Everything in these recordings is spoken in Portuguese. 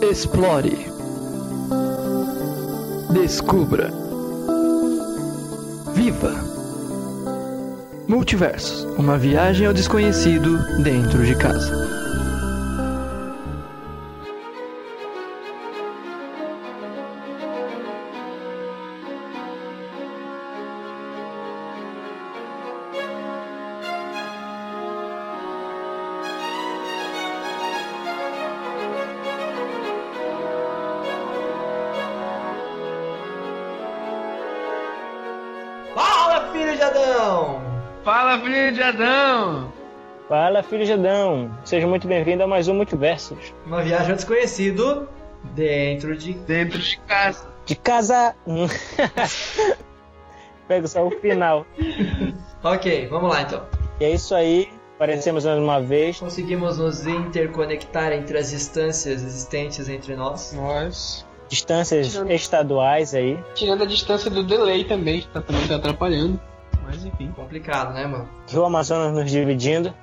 Explore. Descubra. Viva. Multiversos uma viagem ao desconhecido dentro de casa. Filho de Adão! Seja muito bem-vindo a mais um Multiversos. Uma viagem ao desconhecido dentro de. Dentro de casa. De casa. Pega só o final. Ok, vamos lá então. E é isso aí. Aparecemos mais uma vez. Conseguimos nos interconectar entre as distâncias existentes entre nós. Nós. Distâncias estaduais aí. Tirando a distância do delay também, que tá, também tá atrapalhando. Mas enfim. Complicado, né, mano? Rio Amazonas nos dividindo.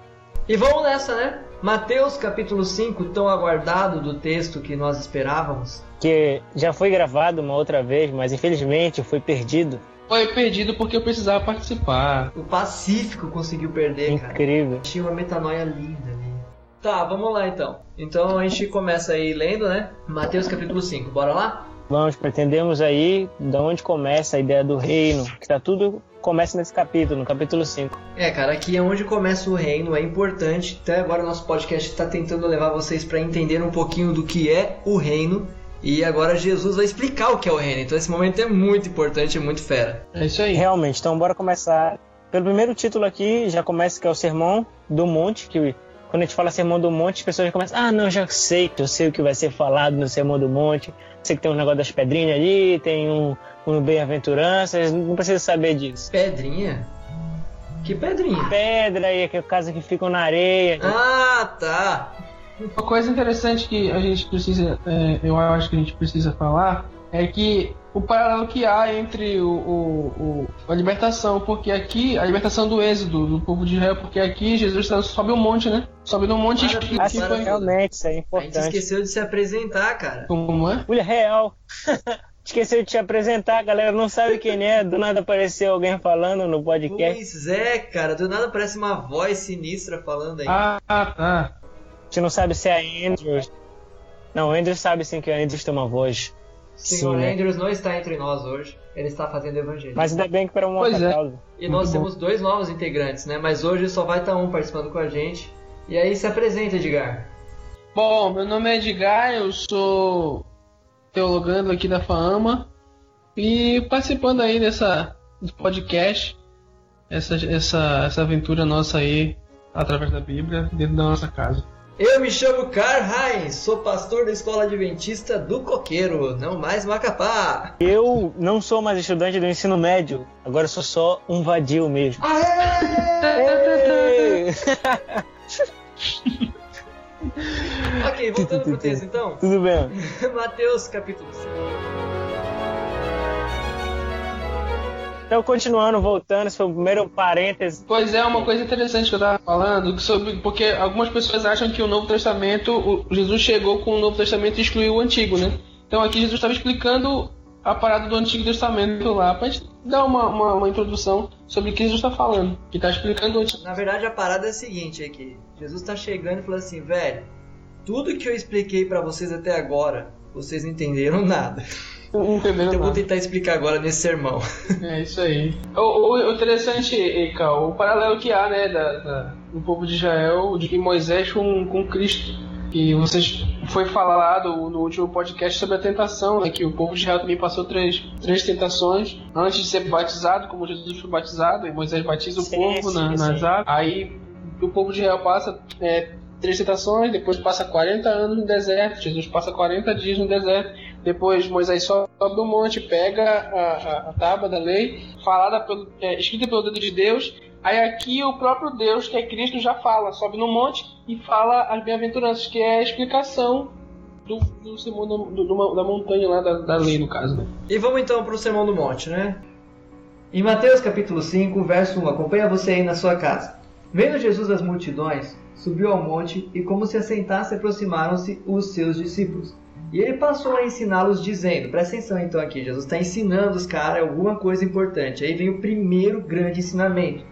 E vamos nessa, né? Mateus capítulo 5, tão aguardado do texto que nós esperávamos. Que já foi gravado uma outra vez, mas infelizmente foi perdido. Foi perdido porque eu precisava participar. O Pacífico conseguiu perder, cara. Incrível. Tinha uma metanoia linda ali. Tá, vamos lá então. Então a gente começa aí lendo, né? Mateus capítulo 5, bora lá? Vamos, pretendemos aí de onde começa a ideia do reino, que tá tudo começa nesse capítulo, no capítulo 5. É, cara, aqui é onde começa o reino, é importante. Até agora o nosso podcast está tentando levar vocês para entender um pouquinho do que é o reino. E agora Jesus vai explicar o que é o reino. Então esse momento é muito importante, é muito fera. É isso aí. Realmente, então bora começar. Pelo primeiro título aqui, já começa que é o Sermão do Monte, que quando a gente fala Sermão do Monte, as pessoas já começam, ah, não, já sei, eu sei o que vai ser falado no Sermão do Monte. Sei que tem um negócio das pedrinhas ali, tem um, um bem-aventuranças, não precisa saber disso. Pedrinha? Que pedrinha? Pedra e aquele caso que ficam na areia. Ah, tá. Uma coisa interessante que a gente precisa, é, eu acho que a gente precisa falar, é que o paralelo que há entre o, o- o- a libertação, porque aqui, a libertação do êxodo do povo de Israel, porque aqui Jesus tá- sobe um monte, né? Sobe no monte e Maravilha. explica Assim, foi- realmente, isso é A gente importante. esqueceu de se apresentar, cara. como é. Mulher real. Esqueceu de te apresentar, a galera não sabe quem é. Do nada apareceu alguém falando no podcast. Pois é, cara. Do nada parece uma voz sinistra falando aí. Ah, tá. A gente não sabe se é a Andrews. Não, o Andrews sabe sim que a Andrews tem uma voz. Senhor sim, né? Andrews não está entre nós hoje. Ele está fazendo evangelho. Mas ainda bem que para uma Pois outra é. causa. E nós Muito bom. temos dois novos integrantes, né? Mas hoje só vai estar um participando com a gente. E aí se apresenta, Edgar. Bom, meu nome é Edgar, eu sou teologando aqui da FAAMA e participando aí dessa do podcast, essa, essa, essa aventura nossa aí através da Bíblia dentro da nossa casa. Eu me chamo Carl Heinz, sou pastor da Escola Adventista do Coqueiro, não mais Macapá. Eu não sou mais estudante do ensino médio, agora sou só um vadio mesmo. Aê! Ok, voltando pro texto então. Tudo bem. Mateus capítulo 5. Então, continuando, voltando, esse foi o primeiro parêntese. Pois é, uma coisa interessante que eu tava falando, sobre, porque algumas pessoas acham que o Novo Testamento, o- Jesus chegou com o Novo Testamento e excluiu o Antigo, né? Então aqui Jesus estava explicando a parada do Antigo Testamento lá, pra gente dar uma, uma, uma introdução sobre o que Jesus está falando, que está explicando o Antigo. Na verdade, a parada é a seguinte aqui. Jesus tá chegando e falando assim, velho, tudo que eu expliquei pra vocês até agora, vocês não entenderam nada. Não Então eu vou nada. tentar explicar agora nesse sermão. É isso aí. O, o- o interessante, Eka, o paralelo que há, né, da, da- do povo de Israel, de Moisés com, com Cristo. Que vocês foi falado no último podcast sobre a tentação, né, que o povo de Israel também passou três, três tentações antes de ser batizado, como Jesus foi batizado, e Moisés batiza o Sim, povo sim, na- sim. nas águas. Aí o povo de Israel passa é, três tentações, depois passa 40 anos no deserto, Jesus passa 40 dias no deserto, depois Moisés sobe do monte, pega a, a, a tábua da lei, falada pelo, é, escrita pelo dedo de Deus. Aí aqui o próprio Deus, que é Cristo, já fala, sobe no monte e fala as bem-aventuranças, que é a explicação do, do sermão do- do- da montanha lá, da, da lei, no caso. Né? E vamos então pro Sermão do Monte, né? Em Mateus capítulo 5, verso 1, acompanha você aí na sua casa. Vendo Jesus as multidões, subiu ao monte e como se assentasse aproximaram-se os seus discípulos. E ele passou a ensiná-los dizendo, presta atenção então aqui, Jesus está ensinando os caras alguma coisa importante. Aí vem o primeiro grande ensinamento,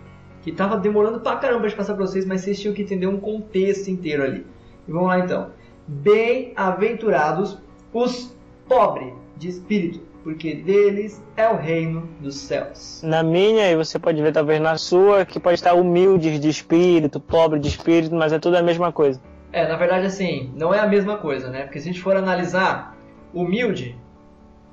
que estava demorando pra caramba de passar para vocês, mas vocês tinham que entender um contexto inteiro ali. E vamos lá então. Bem-aventurados os pobres de espírito, porque deles é o reino dos céus. Na minha, e você pode ver talvez na sua, que pode estar humildes de espírito, pobre de espírito, mas é tudo a mesma coisa. É, na verdade, assim, não é a mesma coisa, né? Porque se a gente for analisar, humilde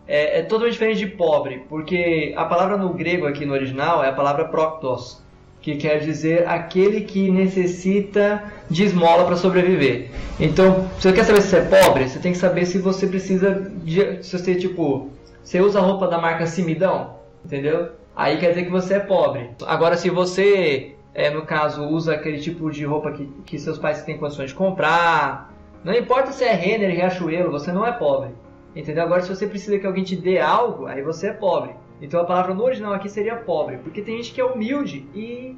é, é totalmente diferente de pobre, porque a palavra no grego aqui no original é a palavra proktos, que quer dizer aquele que necessita de esmola para sobreviver. Então, se você quer saber se você é pobre, você tem que saber se você precisa de, se você tipo, você usa roupa da marca Simidão, entendeu? Aí quer dizer que você é pobre. Agora, se você é, no caso, usa aquele tipo de roupa que, que seus pais têm condições de comprar. Não importa se é Renner, Riachuelo, você não é pobre. Entendeu? Agora, se você precisa que alguém te dê algo, aí você é pobre. Então a palavra no original aqui seria pobre, porque tem gente que é humilde e,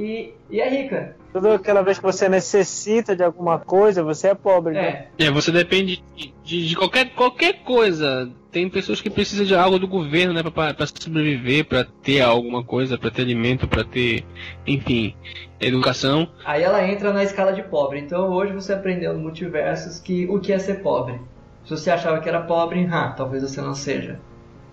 e, e é rica. Toda aquela vez que você necessita de alguma coisa, você é pobre. É. Né? É, você depende de, de, qualquer, qualquer coisa. Tem pessoas que precisam de algo do governo, né, para sobreviver, para ter alguma coisa, para ter alimento, para ter, enfim, educação. Aí ela entra na escala de pobre. Então hoje você aprendeu no Multiversos que o que é ser pobre. Se você achava que era pobre, ah, talvez você não seja.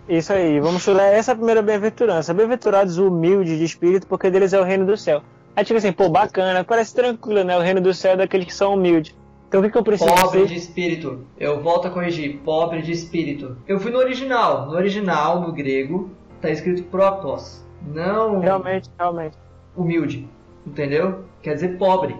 Isso aí, vamos estudar essa primeira bem-aventurança. Bem-aventurados humildes de espírito, porque deles é o reino do céu. Aí tipo assim, pô, bacana, parece tranquilo, né? O reino do céu é daqueles que são humildes. Então o que, que eu preciso Pobre de espírito. Eu volto a corrigir. Pobre de espírito. Eu fui no original. No original, no grego, tá escrito protos. Não Realmente, realmente. humilde. Entendeu? Quer dizer pobre.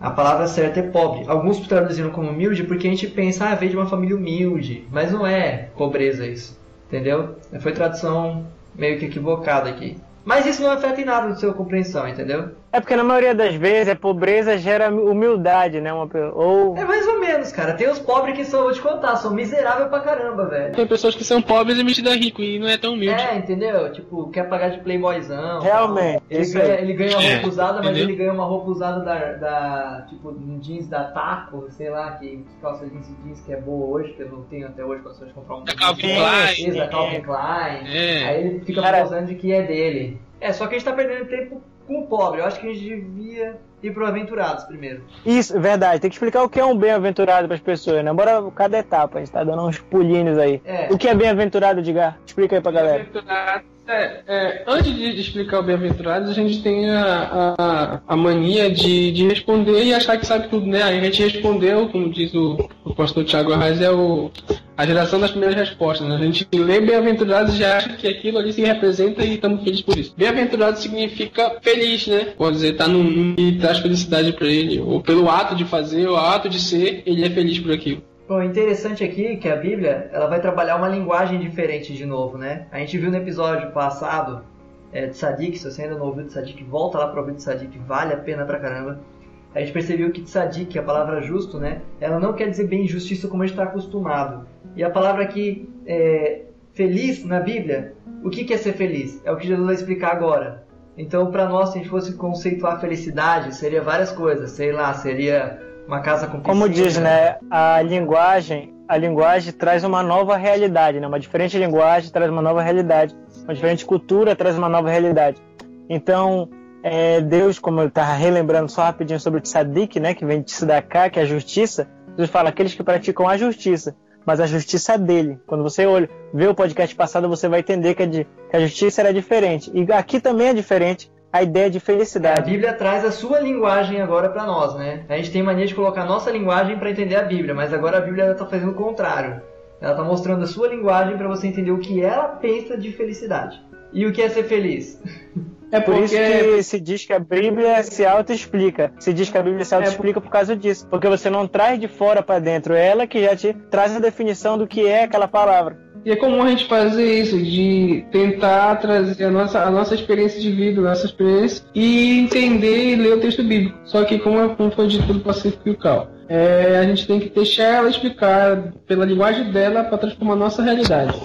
A palavra certa é pobre. Alguns traduziram como humilde porque a gente pensa, ah, veio de uma família humilde. Mas não é pobreza isso. Entendeu? Foi tradução meio que equivocada aqui. Mas isso não afeta em nada de sua compreensão, entendeu? É porque na maioria das vezes a pobreza gera humildade, né? Uma, ou É mais ou menos, cara. Tem os pobres que são, vou te contar, são miseráveis pra caramba, velho. Tem pessoas que são pobres e metidas rico e não é tão humilde. É, entendeu? Tipo, quer pagar de playboyzão. Realmente, Ele ganha, ele ganha uma É, roupa usada, mas ele ganha uma roupa usada da, da. Tipo, um jeans da Taco, sei lá, que calça jeans e jeans que é boa hoje, que eu não tenho até hoje condições de comprar um. Da Calvin Klein. Da Calvin Klein. É. Aí ele fica Cara- posando de que é dele. É, só que a gente tá perdendo tempo com o pobre. Eu acho que a gente devia ir pro Aventurados primeiro. Isso, verdade. Tem que explicar o que é um bem-aventurado para as pessoas, né? Bora cada etapa, a gente tá dando uns pulinhos aí. É. O que é bem-aventurado, Edgar? Explica aí pra galera. Bem-aventurados, é, é, antes de explicar o bem-aventurados, a gente tem a, a, a mania de, de responder e achar que sabe tudo, né? Aí a gente respondeu, como diz o, o pastor Tiago Arraes, é o, a geração das primeiras respostas. Né? A gente lê bem-aventurados e já acha que aquilo ali se representa e estamos felizes por isso. Bem-aventurado significa feliz, né? Pode dizer, tá no mundo e traz felicidade para ele. Ou pelo ato de fazer, ou ato de ser, ele é feliz por aquilo. Bom, interessante aqui que a Bíblia ela vai trabalhar uma linguagem diferente de novo, né? A gente viu no episódio passado é, de Sadik, se você ainda não ouviu de Sadik, volta lá para ouvir de Sadik, vale a pena pra caramba. A gente percebeu que Tzadik, a palavra justo, né? Ela não quer dizer bem justiça como a gente está acostumado. E a palavra aqui, é, feliz na Bíblia, o que que é ser feliz? É o que Jesus vai explicar agora. Então, para nós, se a gente fosse conceituar felicidade, seria várias coisas. Sei lá, seria uma casa com piscina. Como diz, né? A linguagem, a linguagem traz uma nova realidade, né? Uma diferente linguagem traz uma nova realidade. Uma diferente cultura traz uma nova realidade. Então, é, Deus, como eu estava relembrando só rapidinho sobre o tzadik, né? Que vem de tzedakah, que é a justiça. Deus fala aqueles que praticam a justiça. Mas a justiça é dele. Quando você olha, vê o podcast passado, você vai entender que a, de- que a justiça era diferente. E aqui também é diferente a ideia de A felicidade. Bíblia traz a sua linguagem agora para nós, né? A gente tem mania de colocar a nossa linguagem para entender a Bíblia, mas agora a Bíblia está fazendo o contrário. Ela está mostrando a sua linguagem para você entender o que ela pensa de felicidade. E o que é ser feliz? É Por isso porque que se diz que a Bíblia se auto-explica. Se diz que a Bíblia se auto-explica por causa disso. Porque você não traz de fora para dentro, é ela que já te traz a definição do que é aquela palavra. E é comum a gente fazer isso, de tentar trazer a nossa, a nossa experiência de vida, a nossa experiência, e entender e ler o texto bíblico. Só que, como, é- como foi dito pelo Pacífico e o Cal, é, a gente tem que deixar ela explicar pela linguagem dela para transformar a nossa realidade.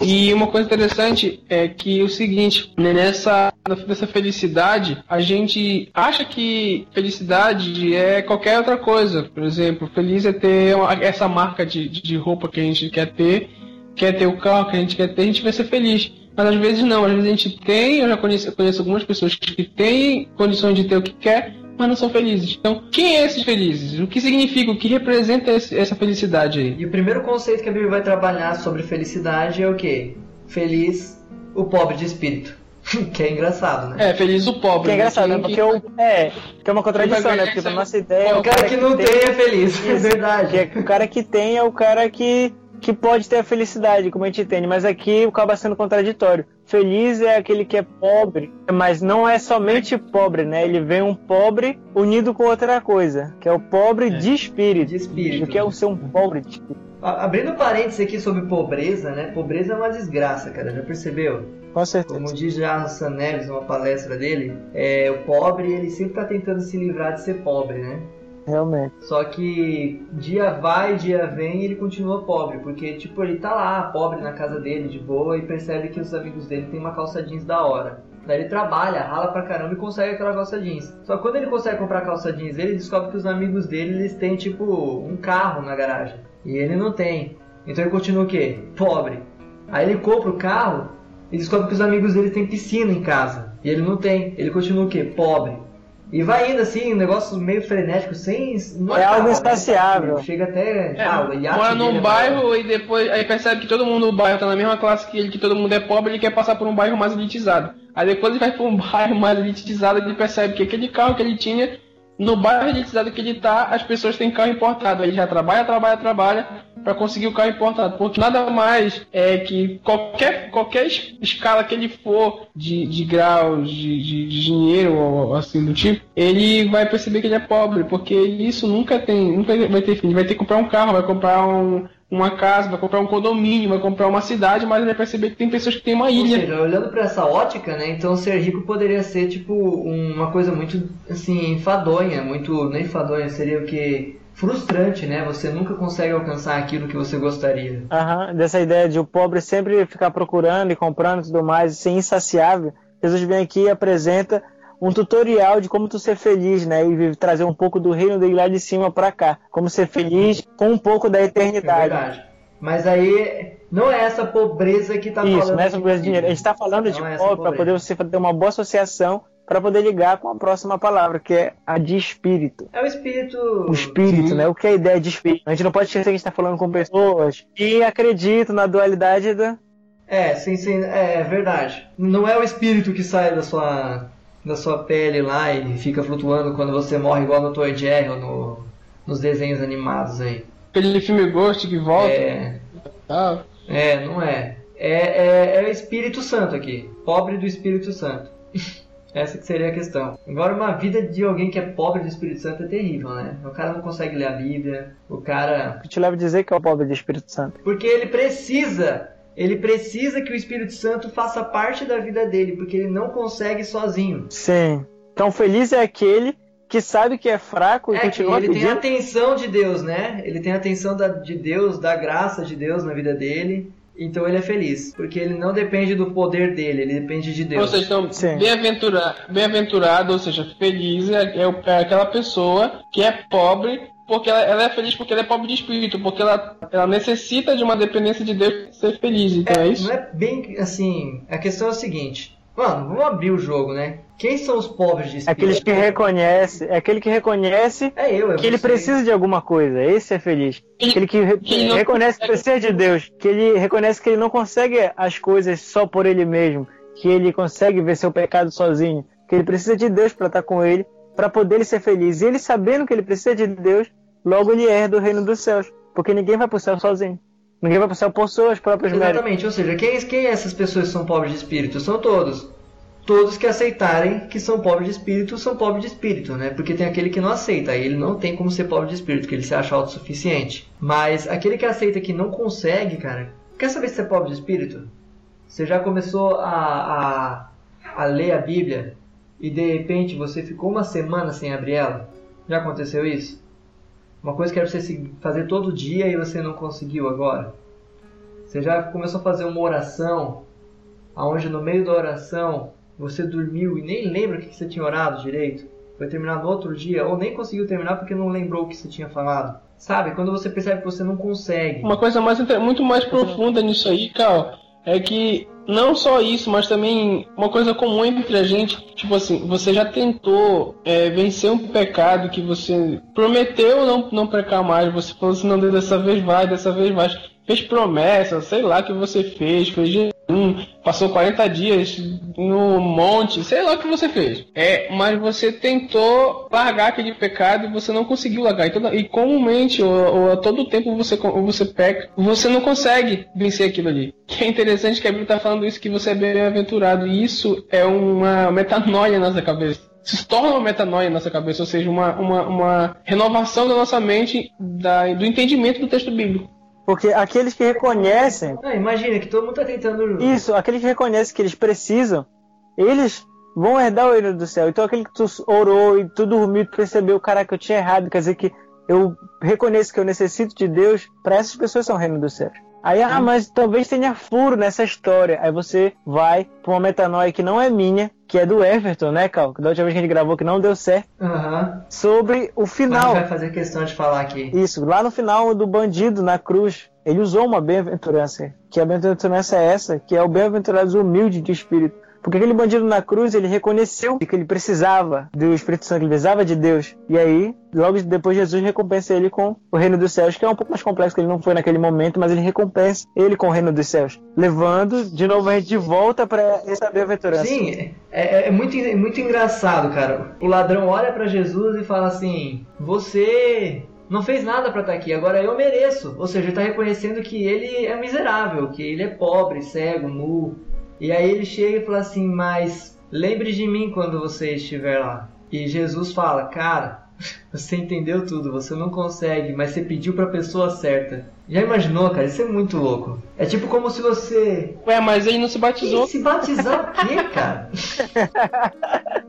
E uma coisa interessante é que o seguinte, né, nessa, nessa felicidade, a gente acha que felicidade é qualquer outra coisa. Por exemplo, feliz é ter essa marca de, de roupa que a gente quer ter, quer ter o carro que a gente quer ter, a gente vai ser feliz. Mas às vezes não, às vezes a gente tem, eu já conheço, conheço algumas pessoas que têm condições de ter o que quer, mas não são felizes. Então, quem é esses felizes? O que significa? O que representa esse, essa felicidade aí? E o primeiro conceito que a Bíblia vai trabalhar sobre felicidade é o quê? Feliz o pobre de espírito. que é engraçado, né? É, feliz o pobre. Que é engraçado, né? Porque o, é, que é uma contradição, né? Porque a nossa ideia é O cara que não tem é feliz, é verdade. Que é- o cara que tem é o cara que, que pode ter a felicidade, como a gente entende, mas aqui acaba sendo contraditório. Feliz é aquele que é pobre, mas não é somente pobre, né? Ele vem um pobre unido com outra coisa, que é o pobre de espírito. De espírito. O que é o ser um pobre de espírito? Abrindo parênteses aqui sobre pobreza, né? Pobreza é uma desgraça, cara. Já percebeu? Com certeza. Como diz já Hassan Neves numa palestra dele, é, o pobre ele sempre tá tentando se livrar de ser pobre, né? Realmente. Só que dia vai, dia vem e ele continua pobre, porque tipo, ele tá lá, pobre na casa dele, de boa, e percebe que os amigos dele têm uma calça jeans da hora. Daí ele trabalha, rala pra caramba e consegue aquela calça jeans. Só que quando ele consegue comprar calça jeans, ele descobre que os amigos dele eles têm tipo um carro na garagem. E ele não tem. Então ele continua o quê? Pobre. Aí ele compra o carro e descobre que os amigos dele têm piscina em casa. E ele não tem. Ele continua o quê? Pobre. E vai indo assim, um negócio meio frenético, sem. não É algo né? insaciável. Chega até. É, ah, mora num é bairro e depois aí percebe que todo mundo no bairro tá na mesma classe que ele, que todo mundo é pobre, ele quer passar por um bairro mais elitizado. Aí depois ele vai pra um bairro mais elitizado e ele percebe que aquele carro que ele tinha, no bairro elitizado que ele tá, as pessoas têm carro importado. Ele já trabalha, trabalha, trabalha para conseguir o carro importado. Porque nada mais é que qualquer, qualquer es- escala que ele for de, de graus de, de, de dinheiro ou assim do tipo, ele vai perceber que ele é pobre, porque isso nunca tem, nunca vai ter fim. Ele vai ter que comprar um carro, vai comprar um, uma casa, vai comprar um condomínio, vai comprar uma cidade, mas ele vai perceber que tem pessoas que têm uma Ou ilha. seja, olhando pra essa ótica, né? Então ser rico poderia ser tipo uma coisa muito assim enfadonha, muito nem enfadonha, seria o que frustrante, né? Você nunca consegue alcançar aquilo que você gostaria. Aham, dessa ideia de o pobre sempre ficar procurando e comprando e tudo mais, ser insaciável. Jesus vem aqui e apresenta um tutorial de como tu ser feliz, né? E trazer um pouco do reino dele lá de cima pra cá. Como ser feliz com um pouco da É eternidade. verdade. Mas aí não é essa pobreza que tá Isso, falando. não é sobre aqui, esse dinheiro. A gente está falando de Não é essa pobre para pobreza. poder você ter uma boa associação para poder ligar com a próxima palavra, que é a de espírito. É o espírito. O espírito, né? O que é a ideia de espírito? A gente não pode esquecer que a gente está falando com pessoas que acreditam na dualidade da. É, sim, sim, é verdade. Não é o espírito que sai da sua da sua pele lá e fica flutuando quando você morre igual no Toy Jerry ou no, nos desenhos animados aí. Aquele filme Ghost que volta. É, Ah, é, não é. É, é, é o Espírito Santo aqui. Pobre do Espírito Santo. Essa que seria a questão. Agora, uma vida de alguém que é pobre do Espírito Santo é terrível, né? O cara não consegue ler a Bíblia, o cara que te leva a dizer que é o pobre de Espírito Santo. Porque ele precisa, ele precisa que o Espírito Santo faça parte da vida dele, porque ele não consegue sozinho. Sim. Então, feliz é aquele que sabe que é fraco e É que continua ele tem a pedindo. atenção de Deus, né? Ele tem a atenção da- de Deus, da graça de Deus na vida dele. Então ele é feliz, porque ele não depende do poder dele, ele depende de Ou Deus. seja, então, Sim. bem-aventura- bem-aventurado, ou seja, feliz é, é é aquela pessoa que é pobre porque ela, ela é feliz porque ela é pobre de espírito, porque ela, ela necessita de uma dependência de Deus para ser feliz. Então é, É, isso? não é bem assim. A questão é o seguinte. Mano, vamos abrir o jogo, né? Quem são os pobres de espírito? Aqueles que reconhece, é aquele que reconhece É eu, é que ele precisa de alguma coisa. Esse é feliz. Ele- Aquele que, re- que reconhece que precisa de Deus, que ele reconhece que ele não consegue as coisas só por ele mesmo, que ele consegue ver seu pecado sozinho, que ele precisa de Deus para estar com ele, para poder ele ser feliz. E ele sabendo que ele precisa de Deus, logo ele herda o reino dos céus, porque ninguém vai para o céu sozinho. Ninguém vai para o céu por suas próprias. Exatamente, ou seja, quem, quem essas pessoas são pobres de espírito? São todos. Todos que aceitarem que são pobres de espírito são pobres de espírito, né? Porque tem aquele que não aceita, aí ele não tem como ser pobre de espírito, porque ele se acha autossuficiente. Mas aquele que aceita que não consegue, cara, quer saber se é pobre de espírito? Você já começou a, a, a ler a Bíblia e de repente você ficou uma semana sem abrir ela? Já aconteceu isso? Uma coisa que era pra você fazer todo dia e você não conseguiu agora. Você já começou a fazer uma oração, aonde no meio da oração você dormiu e nem lembra o que você tinha orado direito. Foi terminar no outro dia, ou nem conseguiu terminar porque não lembrou o que você tinha falado. Sabe? Quando você percebe que você não consegue. Uma coisa mais, muito mais profunda nisso aí, Cal, é que não só isso, mas também uma coisa comum entre a gente, tipo assim, você já tentou é, vencer um pecado que você prometeu não, não pecar mais, você falou assim, não, dessa vez vai, dessa vez vai fez promessa, sei lá que você fez, fez jejum, passou 40 dias no monte, sei lá o que você fez. É, mas você tentou largar aquele pecado e você não conseguiu largar. E, toda, e comumente, ou, ou, a todo tempo você, você peca, você não consegue vencer aquilo ali. Que é interessante que a Bíblia está falando isso, que você é bem-aventurado. E isso é uma metanoia na nossa cabeça se torna uma metanoia na nossa cabeça, ou seja, uma, uma, uma renovação da nossa mente da, do entendimento do texto bíblico. Porque aqueles que reconhecem. Não, imagina que todo mundo tá tentando. Isso, aqueles que reconhecem que eles precisam, eles vão herdar o reino do céu. Então aquele que tu orou e tu dormiu, tu percebeu, caraca, eu tinha errado, quer dizer que eu reconheço que eu necessito de Deus, para essas pessoas são o reino do céu. Aí, ah, mas talvez tenha furo nessa história. Aí você vai pra uma metanoia que não é minha, que é do Everton, né, Cal? Da última vez que a gente gravou que não deu certo. Uhum. Sobre o final. Mas vai fazer questão de falar aqui. Isso, lá no final do bandido na cruz, ele usou uma bem-aventurança. Que a bem-aventurança é essa, que é o bem-aventurado humilde de espírito. Porque aquele bandido na cruz, ele reconheceu que ele precisava do Espírito Santo, ele precisava de Deus. E aí, logo depois, Jesus recompensa ele com o reino dos céus, que é um pouco mais complexo, que ele não foi naquele momento, mas ele recompensa ele com o reino dos céus. Levando, de novo, a gente de volta para essa bem-aventurança. Sim, é, é, muito, é muito engraçado, cara. O ladrão olha para Jesus e fala assim: Você não fez nada para estar tá aqui, agora eu mereço. Ou seja, ele está reconhecendo que ele é miserável, que ele é pobre, cego, nu, e aí ele chega e fala assim: Mas lembre de mim quando você estiver lá. E Jesus fala: Cara, você entendeu tudo, você não consegue, mas você pediu para a pessoa certa. Já imaginou, cara? Isso é muito louco. É tipo como se você. Ué, mas ele não se batizou. se batizar o quê, cara?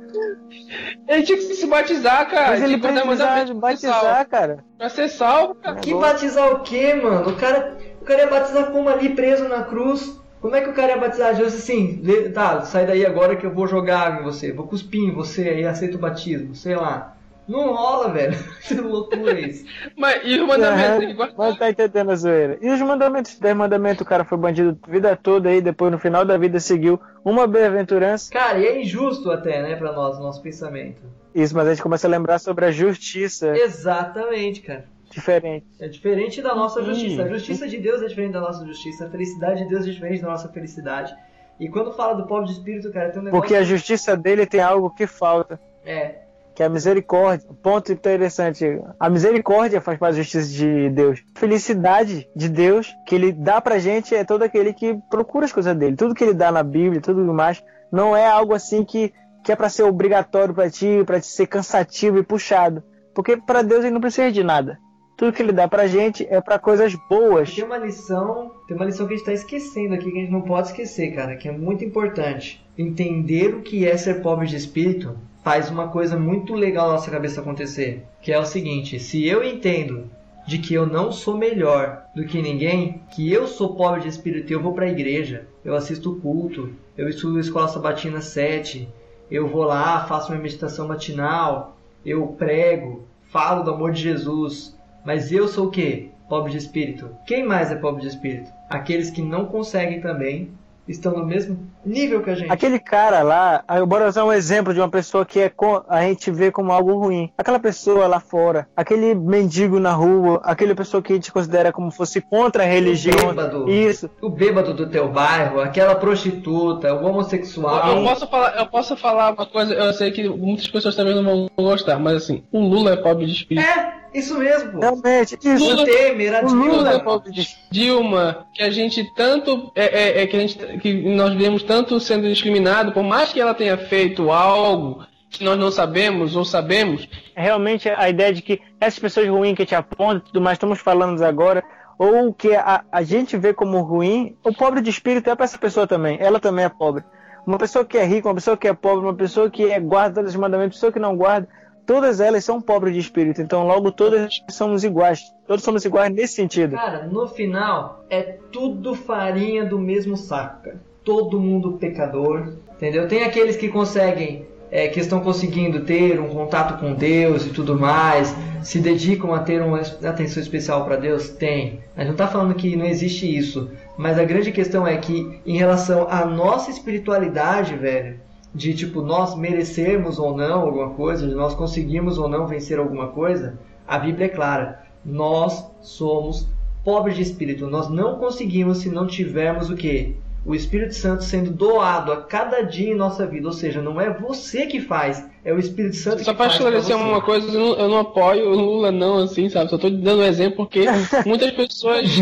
ele tinha que se batizar, cara. Mas ele tipo, precisava batizar, cara. Pra ser salvo, cara. Que batizar o quê, mano? O cara, o cara ia batizar como ali preso na cruz. Como é que o cara ia batizar Jesus assim? Tá, sai daí agora que eu vou jogar água em você, vou cuspir em você e aceito o batismo, sei lá. Não rola, velho. Que loucura isso. Mas e os mandamentos? Uhum, mas tá entendendo a zoeira. E os mandamentos? Dez mandamentos, o cara foi bandido a vida toda aí, depois no final da vida seguiu uma bem-aventurança. Cara, e é injusto até, né, pra nós, nosso pensamento. Isso, mas a gente começa a lembrar sobre a justiça. Exatamente, cara diferente. É diferente da nossa justiça. A justiça de Deus é diferente da nossa justiça. A felicidade de Deus é diferente da nossa felicidade. E quando fala do pobre de espírito, cara, tem um negócio. Porque a justiça dele tem algo que falta. É. Que é a misericórdia. Ponto interessante. A misericórdia faz parte da justiça de Deus. A felicidade de Deus que ele dá pra gente é todo aquele que procura as coisas dele. Tudo que ele dá na Bíblia, tudo mais, não é algo assim que, que é para ser obrigatório para ti, para te ser cansativo e puxado. Porque para Deus ele não precisa de nada tudo que ele dá pra gente é para coisas boas. Tem uma lição, tem uma lição que a gente tá esquecendo aqui, que a gente não pode esquecer, cara, que é muito importante. Entender o que é ser pobre de espírito faz uma coisa muito legal na nossa cabeça acontecer, que é o seguinte, se eu entendo de que eu não sou melhor do que ninguém, que eu sou pobre de espírito eu vou para a igreja, eu assisto culto, eu estudo escola sabatina 7, eu vou lá, faço uma meditação matinal, eu prego, falo do amor de Jesus, mas eu sou o quê? Pobre de espírito. Quem mais é pobre de espírito? Aqueles que não conseguem também estão no mesmo nível que a gente. Aquele cara lá, eu bora usar um exemplo de uma pessoa que é a gente vê como algo ruim. Aquela pessoa lá fora, aquele mendigo na rua, aquela pessoa que a gente considera como fosse contra a religião. O bêbado. Isso. O bêbado do teu bairro, aquela prostituta, o homossexual. Eu posso falar, eu posso falar uma coisa, eu sei que muitas pessoas também não vão gostar, mas assim, o Lula é pobre de espírito. É! Isso mesmo. Realmente, isso. Lula, Temer, a Dilma. Lula, Dilma, que a gente tanto é, é, é, que a gente que nós vemos tanto sendo discriminado, por mais que ela tenha feito algo que nós não sabemos ou sabemos. Realmente a ideia de que essas pessoas ruins que te apontam tudo mais, estamos falando agora, ou que a, a gente vê como ruim, o pobre de espírito é para essa pessoa também. Ela também é pobre. Uma pessoa que é rica, uma pessoa que é pobre, uma pessoa que é guarda todos os mandamentos, uma pessoa que não guarda, todas elas são pobres de espírito, então logo todas somos iguais. Todos somos iguais nesse sentido. Cara, no final é tudo farinha do mesmo saco, cara. Todo mundo pecador, entendeu? Tem aqueles que conseguem, é, que estão conseguindo ter um contato com Deus e tudo mais, se dedicam a ter uma atenção especial para Deus? Tem. A gente não está falando que não existe isso, mas a grande questão é que em relação à nossa espiritualidade, velho, de tipo nós merecermos ou não alguma coisa, de nós conseguirmos ou não vencer alguma coisa, a Bíblia é clara. Nós somos pobres de espírito. Nós não conseguimos se não tivermos o que? O Espírito Santo sendo doado a cada dia em nossa vida. Ou seja, não é você que faz, é o Espírito Santo Só que faz. pra esclarecer você. uma coisa, eu não, eu não apoio o Lula, não, assim, sabe? Só tô dando um exemplo porque muitas pessoas.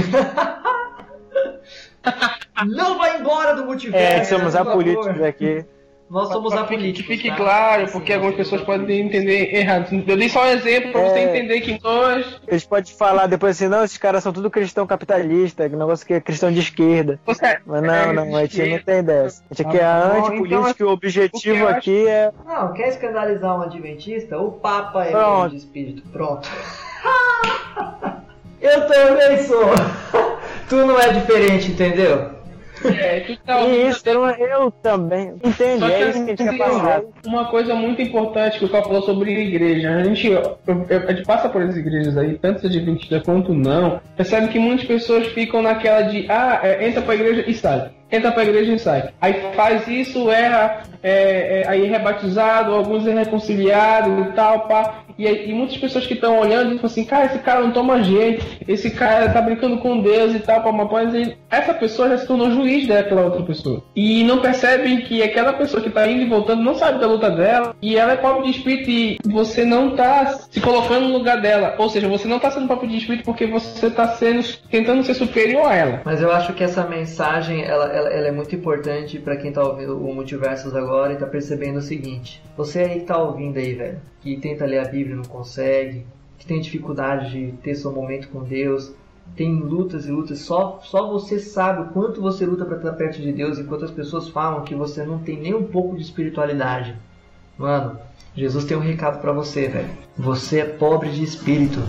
Não vai embora do multiverso. É, somos apolíticos aqui. Nós somos Pra- apolíticos. Que fique tá? claro, porque algumas pessoas podem entender errado. Eu dei só um exemplo pra você É. entender que nós. Eles podem falar depois assim, não, esses caras são tudo cristão capitalista, que negócio que é cristão de esquerda. Você, Mas não, É, não, a gente esquerda. não tem dessa. A gente aqui é Tá antipolítico então, e o objetivo o eu acho- aqui é. Não, quer escandalizar um adventista? O Papa é Pronto. pobre de espírito. Pronto. Eu também sou. Tu não é diferente, entendeu? É, tu tá ouvindo E isso, eu, eu também. Entende? Só que É isso que a gente quer assim. Uma coisa muito importante que o Cal falou sobre igreja. A gente, a gente passa por essas igrejas aí, tanto adventista quanto não, percebe que muitas pessoas ficam naquela de, ah, é, entra pra igreja e sai. Entra pra igreja e sai. Aí faz isso, erra, é, é, aí é rebatizado, alguns é reconciliado e tal, pá. E, e muitas pessoas que estão olhando e falam assim, cara, esse cara não toma jeito, esse cara tá brincando com Deus e tal, mas pode dizer, essa pessoa já se tornou juiz daquela outra pessoa. E não percebem que aquela pessoa que tá indo e voltando não sabe da luta dela, e ela é pobre de espírito e você não tá se colocando no lugar dela. Ou seja, você não tá sendo pobre de espírito porque você tá sendo, tentando ser superior a ela. Mas eu acho que essa mensagem ela, ela, ela é muito importante pra quem tá ouvindo o Multiversos agora e tá percebendo o seguinte: você aí que tá ouvindo aí, velho, que tenta ler a Bíblia e não consegue, que tem dificuldade de ter seu momento com Deus, tem lutas e lutas, só, só você sabe o quanto você luta pra estar perto de Deus, enquanto as pessoas falam que você não tem nem um pouco de espiritualidade. Mano, Jesus tem um recado pra você, velho. Você é pobre de espírito.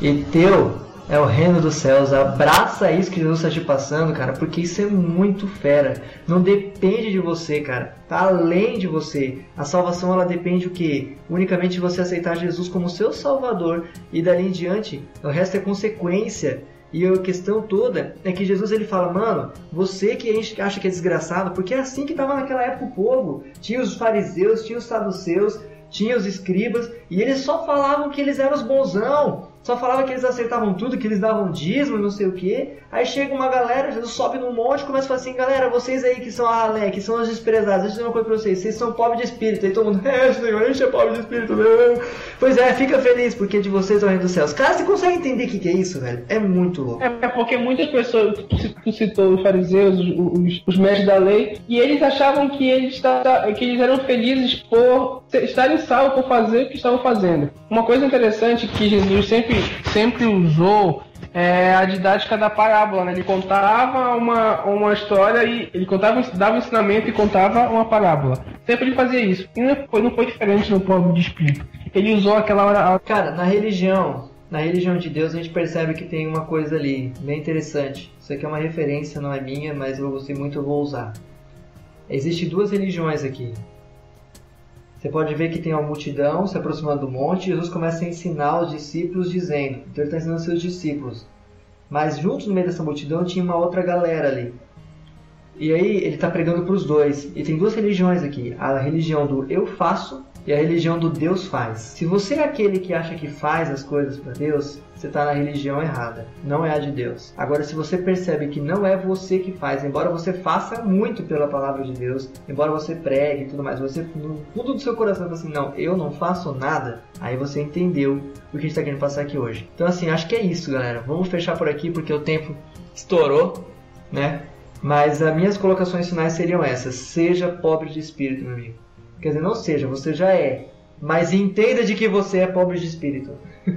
E teu é o reino dos céus. Abraça isso que Jesus está te passando, cara, porque isso é muito fera. Não depende de você, cara. Tá além de você. A salvação ela depende o quê? Unicamente de você aceitar Jesus como seu salvador e dali em diante, o resto é consequência. E a questão toda é que Jesus ele fala, mano, você que a gente acha que é desgraçado, porque é assim que tava naquela época o povo. Tinha os fariseus, tinha os saduceus, tinha os escribas, e eles só falavam que eles eram os bonzão. Só falava que eles acertavam tudo, que eles davam dízimo, não sei o que. Aí chega uma galera, Jesus sobe num monte e começa a falar assim: galera, vocês aí que são a ralé, que são os desprezados, deixa eu dizer uma coisa pra vocês: vocês são pobres de espírito. Aí todo mundo, é, senhor, a gente é pobre de espírito, não. Pois é, fica feliz, porque de vocês é o reino dos céus. Cara, você consegue entender o que, que é isso, velho? É muito louco. É é porque muitas pessoas, tu citou os fariseus, os, os, os mestres da lei, e eles achavam que eles, que eles eram felizes por estarem salvos, por fazer o que estavam fazendo. Uma coisa interessante que Jesus sempre, sempre usou é a didática da parábola, né? Ele contava uma, uma história e ele contava, dava um ensinamento e contava uma parábola. Sempre ele fazia isso. E não foi, não foi diferente no povo de espírito. Ele usou aquela hora, Cara, na religião, na religião de Deus, a gente percebe que tem uma coisa ali bem interessante. Isso aqui é uma referência, não é minha, mas eu gostei muito, eu vou usar. Existem duas religiões aqui. Você pode ver que tem uma multidão se aproximando do monte e Jesus começa a ensinar os discípulos dizendo, então ele está ensinando seus discípulos. Mas junto no meio dessa multidão tinha uma outra galera ali. E aí ele está pregando para os dois. E tem duas religiões aqui: a religião do eu faço e a religião do Deus faz. Se você é aquele que acha que faz as coisas para Deus, você está na religião errada, não é a de Deus. Agora, se você percebe que não é você que faz, embora você faça muito pela palavra de Deus, embora você pregue e tudo mais, você no fundo do seu coração fala assim, não, eu não faço nada, aí você entendeu o que a gente está querendo passar aqui hoje. Então, assim, acho que é isso, galera. Vamos fechar por aqui porque o tempo estourou, né? Mas as minhas colocações finais seriam essas: seja pobre de espírito, meu amigo. Quer dizer, não seja, você já é. Mas entenda de que você é pobre de espírito.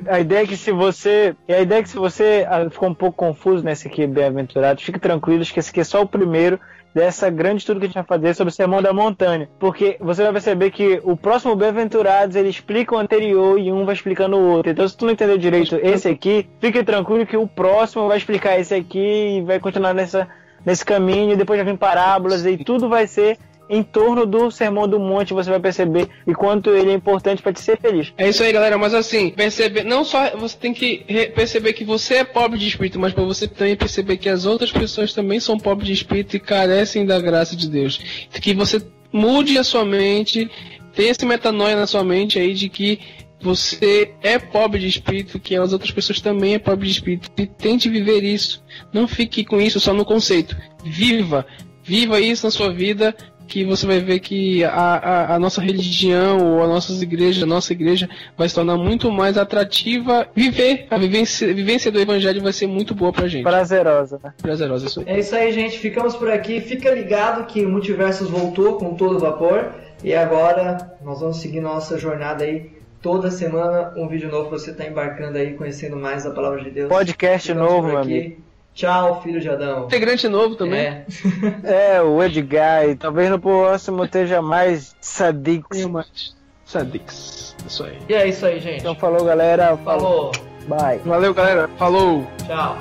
A ideia é que se você. A ideia é que se você ah, ficou um pouco confuso nesse aqui, bem-aventurado, fique tranquilo, que esse aqui é só o primeiro dessa grande estudo que a gente vai fazer sobre o Sermão da Montanha. Porque você vai perceber que o próximo Bem-aventurados ele explica o anterior e um vai explicando o outro. Então, se tu não entendeu direito esse aqui, fique tranquilo que o próximo vai explicar esse aqui e vai continuar nessa, nesse caminho. E depois já vem parábolas e tudo vai ser em torno do Sermão do Monte, você vai perceber e quanto ele é importante para te ser feliz. É isso aí, galera. Mas assim, perceber, não só você tem que perceber que você é pobre de espírito, mas para você também perceber que as outras pessoas também são pobres de espírito e carecem da graça de Deus. Que você mude a sua mente, tenha esse metanoia na sua mente aí de que você é pobre de espírito, que as outras pessoas também é pobre de espírito. E tente viver isso. Não fique com isso só no conceito. Viva! Viva isso na sua vida, que você vai ver que a, a, a, nossa religião ou a nossas igrejas, a nossa igreja vai se tornar muito mais atrativa. Viver, a vivência, a vivência do evangelho vai ser muito boa pra gente. Prazerosa, né? Prazerosa, isso aí. É isso aí, gente. Ficamos por aqui. Fica ligado que o Multiversos voltou com todo vapor. E agora nós vamos seguir nossa jornada aí. Toda semana um vídeo novo pra você estar tá embarcando aí, conhecendo mais a palavra de Deus. Podcast Ficamos novo, meu amigo. Tchau, filho de Adão. Integrante novo também. É, é o Edgar. E talvez no próximo esteja mais Sadix. Sadix. Isso aí. E é isso aí, gente. Então falou, galera. Falou. Bye. Valeu, galera. Falou. Tchau.